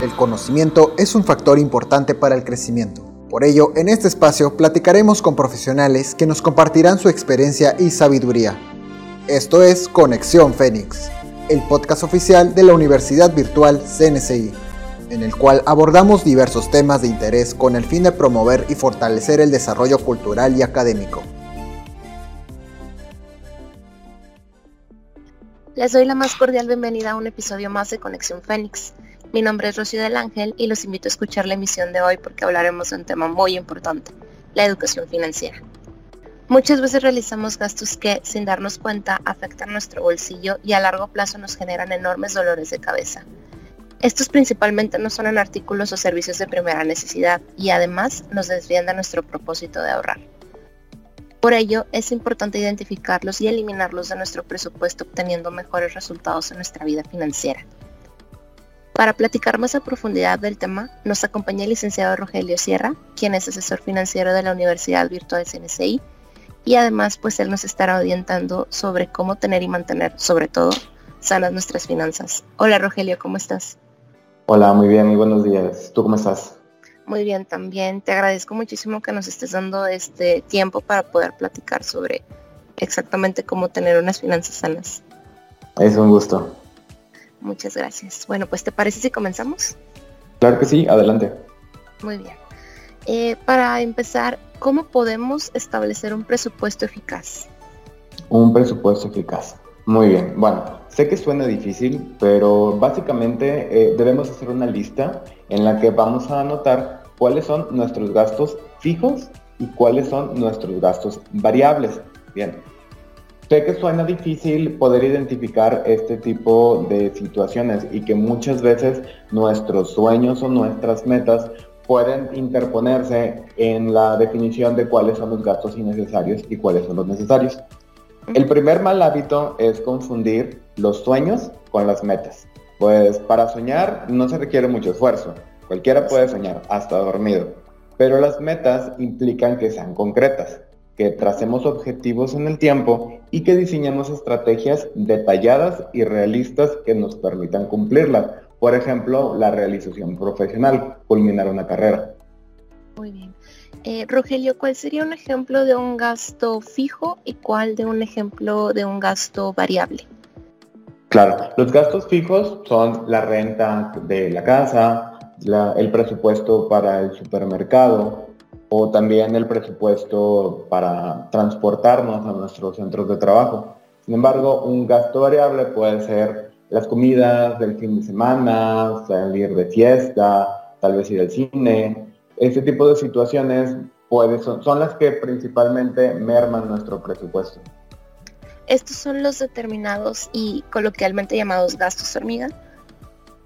El conocimiento es un factor importante para el crecimiento. Por ello, en este espacio platicaremos con profesionales que nos compartirán su experiencia y sabiduría. Esto es Conexión Fénix, el podcast oficial de la Universidad Virtual CNCI, en el cual abordamos diversos temas de interés con el fin de promover y fortalecer el desarrollo cultural y académico. Les doy la más cordial bienvenida a un episodio más de Conexión Fénix. Mi nombre es Rocío del Ángel y los invito a escuchar la emisión de hoy porque hablaremos de un tema muy importante, la educación financiera. Muchas veces realizamos gastos que, sin darnos cuenta, afectan nuestro bolsillo y a largo plazo nos generan enormes dolores de cabeza. Estos principalmente no son en artículos o servicios de primera necesidad y además nos desvían de nuestro propósito de ahorrar. Por ello, es importante identificarlos y eliminarlos de nuestro presupuesto obteniendo mejores resultados en nuestra vida financiera. Para platicar más a profundidad del tema, nos acompaña el licenciado Rogelio Sierra, quien es asesor financiero de la Universidad Virtual CNCI, y además pues él nos estará orientando sobre cómo tener y mantener, sobre todo, sanas nuestras finanzas. Hola Rogelio, ¿cómo estás? Hola, muy bien, muy buenos días. ¿Tú cómo estás? Muy bien, también te agradezco muchísimo que nos estés dando este tiempo para poder platicar sobre exactamente cómo tener unas finanzas sanas. Es un gusto. Muchas gracias. Bueno, pues ¿te parece si comenzamos? Claro que sí, adelante. Muy bien. Eh, para empezar, ¿cómo podemos establecer un presupuesto eficaz? Un presupuesto eficaz. Muy bien. Bueno, sé que suena difícil, pero básicamente eh, debemos hacer una lista en la que vamos a anotar cuáles son nuestros gastos fijos y cuáles son nuestros gastos variables. Bien, Sé que suena difícil poder identificar este tipo de situaciones y que muchas veces nuestros sueños o nuestras metas pueden interponerse en la definición de cuáles son los gastos innecesarios y cuáles son los necesarios. El primer mal hábito es confundir los sueños con las metas. Pues para soñar no se requiere mucho esfuerzo. Cualquiera puede soñar, hasta dormido. Pero las metas implican que sean concretas que tracemos objetivos en el tiempo y que diseñemos estrategias detalladas y realistas que nos permitan cumplirlas. Por ejemplo, la realización profesional, culminar una carrera. Muy bien. Eh, Rogelio, ¿cuál sería un ejemplo de un gasto fijo y cuál de un ejemplo de un gasto variable? Claro, los gastos fijos son la renta de la casa, el presupuesto para el supermercado, o también el presupuesto para transportarnos a nuestros centros de trabajo. Sin embargo, un gasto variable puede ser las comidas del fin de semana, salir de fiesta, tal vez ir al cine. Ese tipo de situaciones son, son las que principalmente merman nuestro presupuesto. Estos son los determinados y coloquialmente llamados gastos hormiga.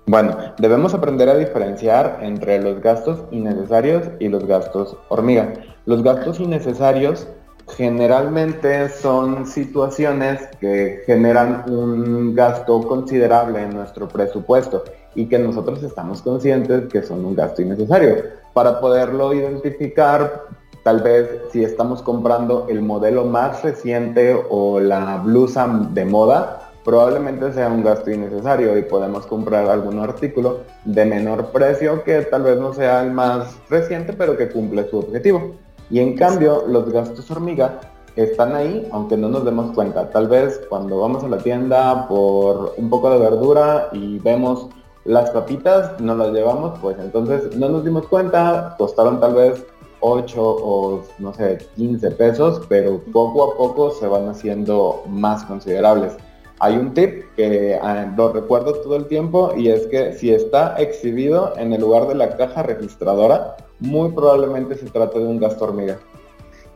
Bueno, debemos aprender a diferenciar entre los gastos innecesarios y los gastos hormiga. Los gastos innecesarios generalmente son situaciones que generan un gasto considerable en nuestro presupuesto y que nosotros estamos conscientes que son un gasto innecesario. Para poderlo identificar, tal vez si estamos comprando el modelo más reciente o la blusa de moda, probablemente sea un gasto innecesario y podemos comprar algún artículo de menor precio que tal vez no sea el más reciente, pero que cumple su objetivo. Y en cambio, los gastos hormiga están ahí, aunque no nos demos cuenta. Tal vez cuando vamos a la tienda por un poco de verdura y vemos las papitas, no las llevamos, pues entonces no nos dimos cuenta, costaron tal vez 8 o no sé, 15 pesos, pero poco a poco se van haciendo más considerables. Hay un tip que ah, lo recuerdo todo el tiempo y es que si está exhibido en el lugar de la caja registradora, muy probablemente se trate de un gasto hormiga.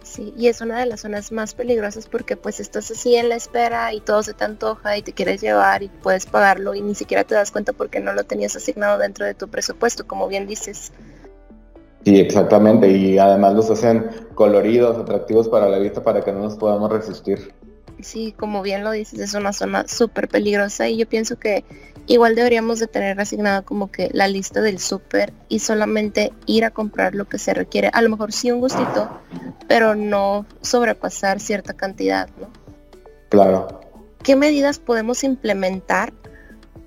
Sí, y es una de las zonas más peligrosas porque pues estás así en la espera y todo se te antoja y te quieres llevar y puedes pagarlo y ni siquiera te das cuenta porque no lo tenías asignado dentro de tu presupuesto, como bien dices. Sí, exactamente, y además los hacen coloridos, atractivos para la vista para que no nos podamos resistir sí, como bien lo dices, es una zona súper peligrosa y yo pienso que igual deberíamos de tener asignada como que la lista del súper y solamente ir a comprar lo que se requiere. A lo mejor sí un gustito, pero no sobrepasar cierta cantidad, ¿no? Claro. ¿Qué medidas podemos implementar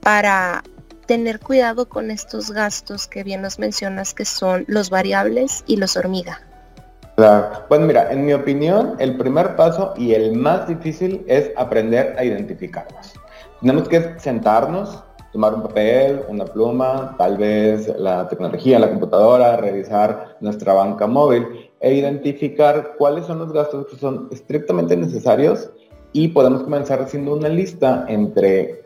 para tener cuidado con estos gastos que bien nos mencionas que son los variables y los hormiga. Claro. Pues mira, en mi opinión, el primer paso y el más difícil es aprender a identificarlos. Tenemos que sentarnos, tomar un papel, una pluma, tal vez la tecnología, la computadora, revisar nuestra banca móvil e identificar cuáles son los gastos que son estrictamente necesarios y podemos comenzar haciendo una lista entre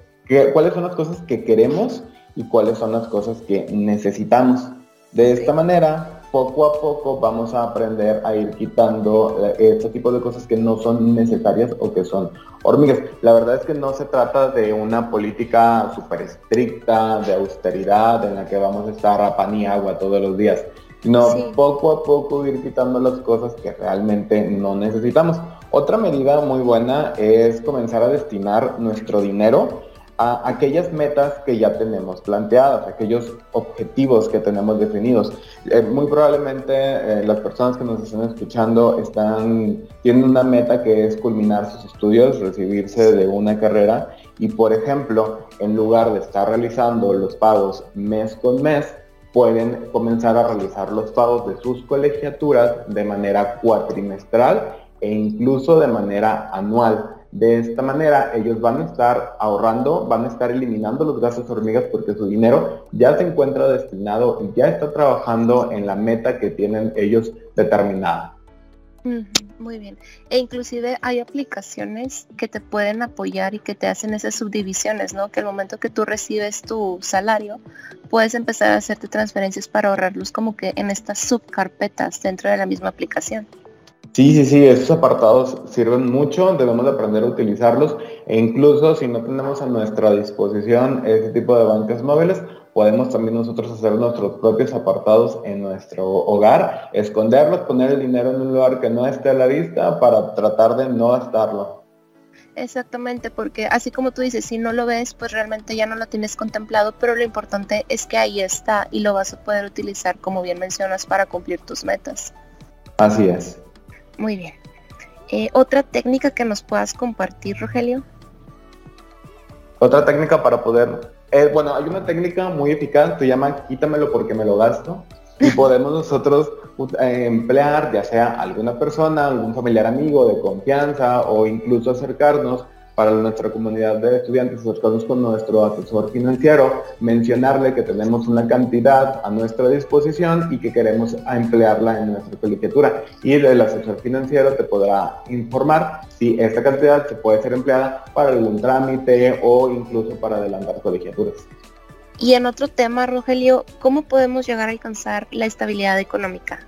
cuáles son las cosas que queremos y cuáles son las cosas que necesitamos. De esta manera poco a poco vamos a aprender a ir quitando eh, este tipo de cosas que no son necesarias o que son hormigas. La verdad es que no se trata de una política súper estricta, de austeridad, en la que vamos a estar a pan y agua todos los días, sino poco a poco ir quitando las cosas que realmente no necesitamos. Otra medida muy buena es comenzar a destinar nuestro dinero a aquellas metas que ya tenemos planteadas, aquellos objetivos que tenemos definidos. Eh, muy probablemente eh, las personas que nos están escuchando están, tienen una meta que es culminar sus estudios, recibirse de una carrera y, por ejemplo, en lugar de estar realizando los pagos mes con mes, pueden comenzar a realizar los pagos de sus colegiaturas de manera cuatrimestral e incluso de manera anual. De esta manera, ellos van a estar ahorrando, van a estar eliminando los gastos hormigas porque su dinero ya se encuentra destinado y ya está trabajando en la meta que tienen ellos determinada. Muy bien. E inclusive hay aplicaciones que te pueden apoyar y que te hacen esas subdivisiones, ¿no? Que al momento que tú recibes tu salario, puedes empezar a hacerte transferencias para ahorrarlos como que en estas subcarpetas dentro de la misma aplicación. Sí, sí, sí, esos apartados sirven mucho, debemos aprender a utilizarlos e incluso si no tenemos a nuestra disposición ese tipo de bancas móviles, podemos también nosotros hacer nuestros propios apartados en nuestro hogar, esconderlos, poner el dinero en un lugar que no esté a la vista para tratar de no gastarlo. Exactamente, porque así como tú dices, si no lo ves, pues realmente ya no lo tienes contemplado, pero lo importante es que ahí está y lo vas a poder utilizar, como bien mencionas, para cumplir tus metas. Así es. Muy bien. Eh, ¿Otra técnica que nos puedas compartir, Rogelio? Otra técnica para poder... Eh, bueno, hay una técnica muy eficaz, se llama quítamelo porque me lo gasto. Y podemos nosotros eh, emplear ya sea alguna persona, algún familiar amigo de confianza o incluso acercarnos para nuestra comunidad de estudiantes, acercarnos con nuestro asesor financiero, mencionarle que tenemos una cantidad a nuestra disposición y que queremos emplearla en nuestra colegiatura. Y el asesor financiero te podrá informar si esta cantidad se puede ser empleada para algún trámite o incluso para adelantar colegiaturas. Y en otro tema, Rogelio, ¿cómo podemos llegar a alcanzar la estabilidad económica?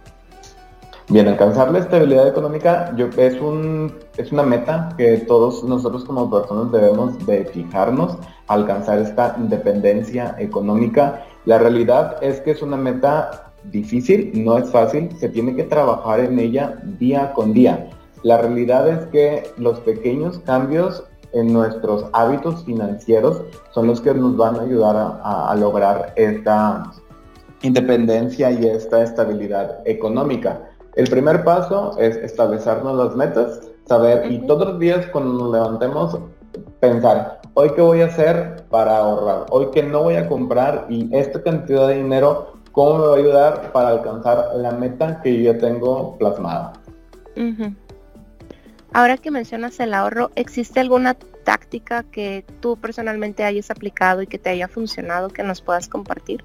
Bien, alcanzar la estabilidad económica yo, es, un, es una meta que todos nosotros como personas debemos de fijarnos, alcanzar esta independencia económica. La realidad es que es una meta difícil, no es fácil, se tiene que trabajar en ella día con día. La realidad es que los pequeños cambios en nuestros hábitos financieros son los que nos van a ayudar a, a lograr esta independencia y esta estabilidad económica. El primer paso es establecernos las metas, saber y todos los días cuando nos levantemos pensar, hoy qué voy a hacer para ahorrar, hoy qué no voy a comprar y esta cantidad de dinero, ¿cómo me va a ayudar para alcanzar la meta que yo ya tengo plasmada? Ahora que mencionas el ahorro, ¿existe alguna táctica que tú personalmente hayas aplicado y que te haya funcionado que nos puedas compartir?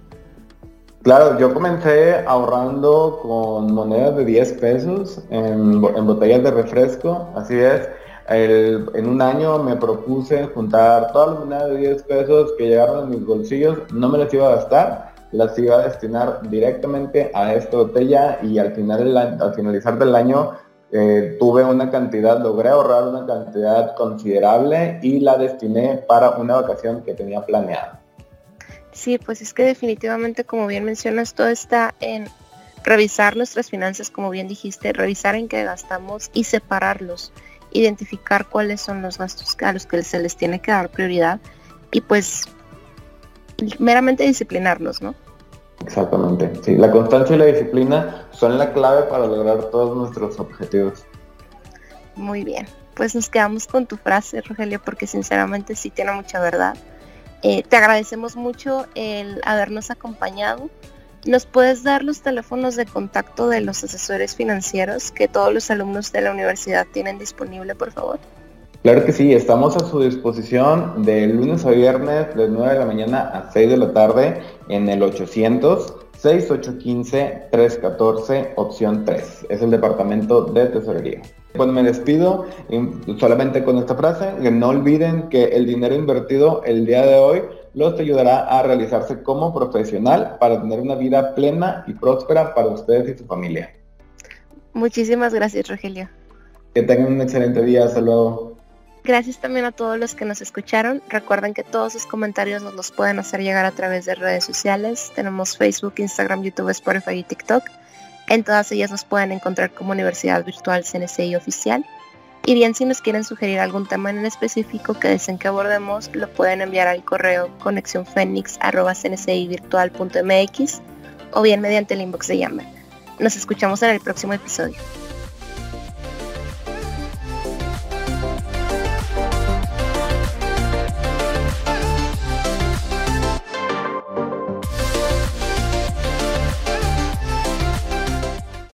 Claro, yo comencé ahorrando con monedas de 10 pesos en, botellas de refresco, así es. en un año me propuse juntar todas las monedas de 10 pesos que llegaron a mis bolsillos, no me las iba a gastar, las iba a destinar directamente a esta botella y al, final al finalizar del año eh, tuve una cantidad, logré ahorrar una cantidad considerable y la destiné para una vacación que tenía planeada. Sí, pues es que definitivamente, como bien mencionas, todo está en revisar nuestras finanzas, como bien dijiste, revisar en qué gastamos y separarlos, identificar cuáles son los gastos a los que se les tiene que dar prioridad y pues meramente disciplinarnos, ¿no? Exactamente, sí, la constancia y la disciplina son la clave para lograr todos nuestros objetivos. Muy bien, pues nos quedamos con tu frase, Rogelio, porque sinceramente sí tiene mucha verdad Eh, te agradecemos mucho el habernos acompañado. ¿Nos puedes dar los teléfonos de contacto de los asesores financieros que todos los alumnos de la universidad tienen disponible, por favor? Claro que sí, estamos a su disposición de lunes a viernes de 9 de la mañana a 6 de la tarde en el 800 6815-314, opción 3. Es el departamento de tesorería. Pues me despido solamente con esta frase, que no olviden que el dinero invertido el día de hoy los ayudará a realizarse como profesional para tener una vida plena y próspera para ustedes y su familia. Muchísimas gracias, Rogelio. Que tengan un excelente día. Hasta luego. Gracias también a todos los que nos escucharon. Recuerden que todos sus comentarios nos los pueden hacer llegar a través de redes sociales. Tenemos Facebook, Instagram, YouTube, Spotify y TikTok. En todas ellas nos pueden encontrar como Universidad Virtual CNCI Oficial. Y bien, si nos quieren sugerir algún tema en específico que deseen que abordemos, lo pueden enviar al correo conexiónfenix.cncivirtual.mx o bien mediante el inbox de Yammer. Nos escuchamos en el próximo episodio.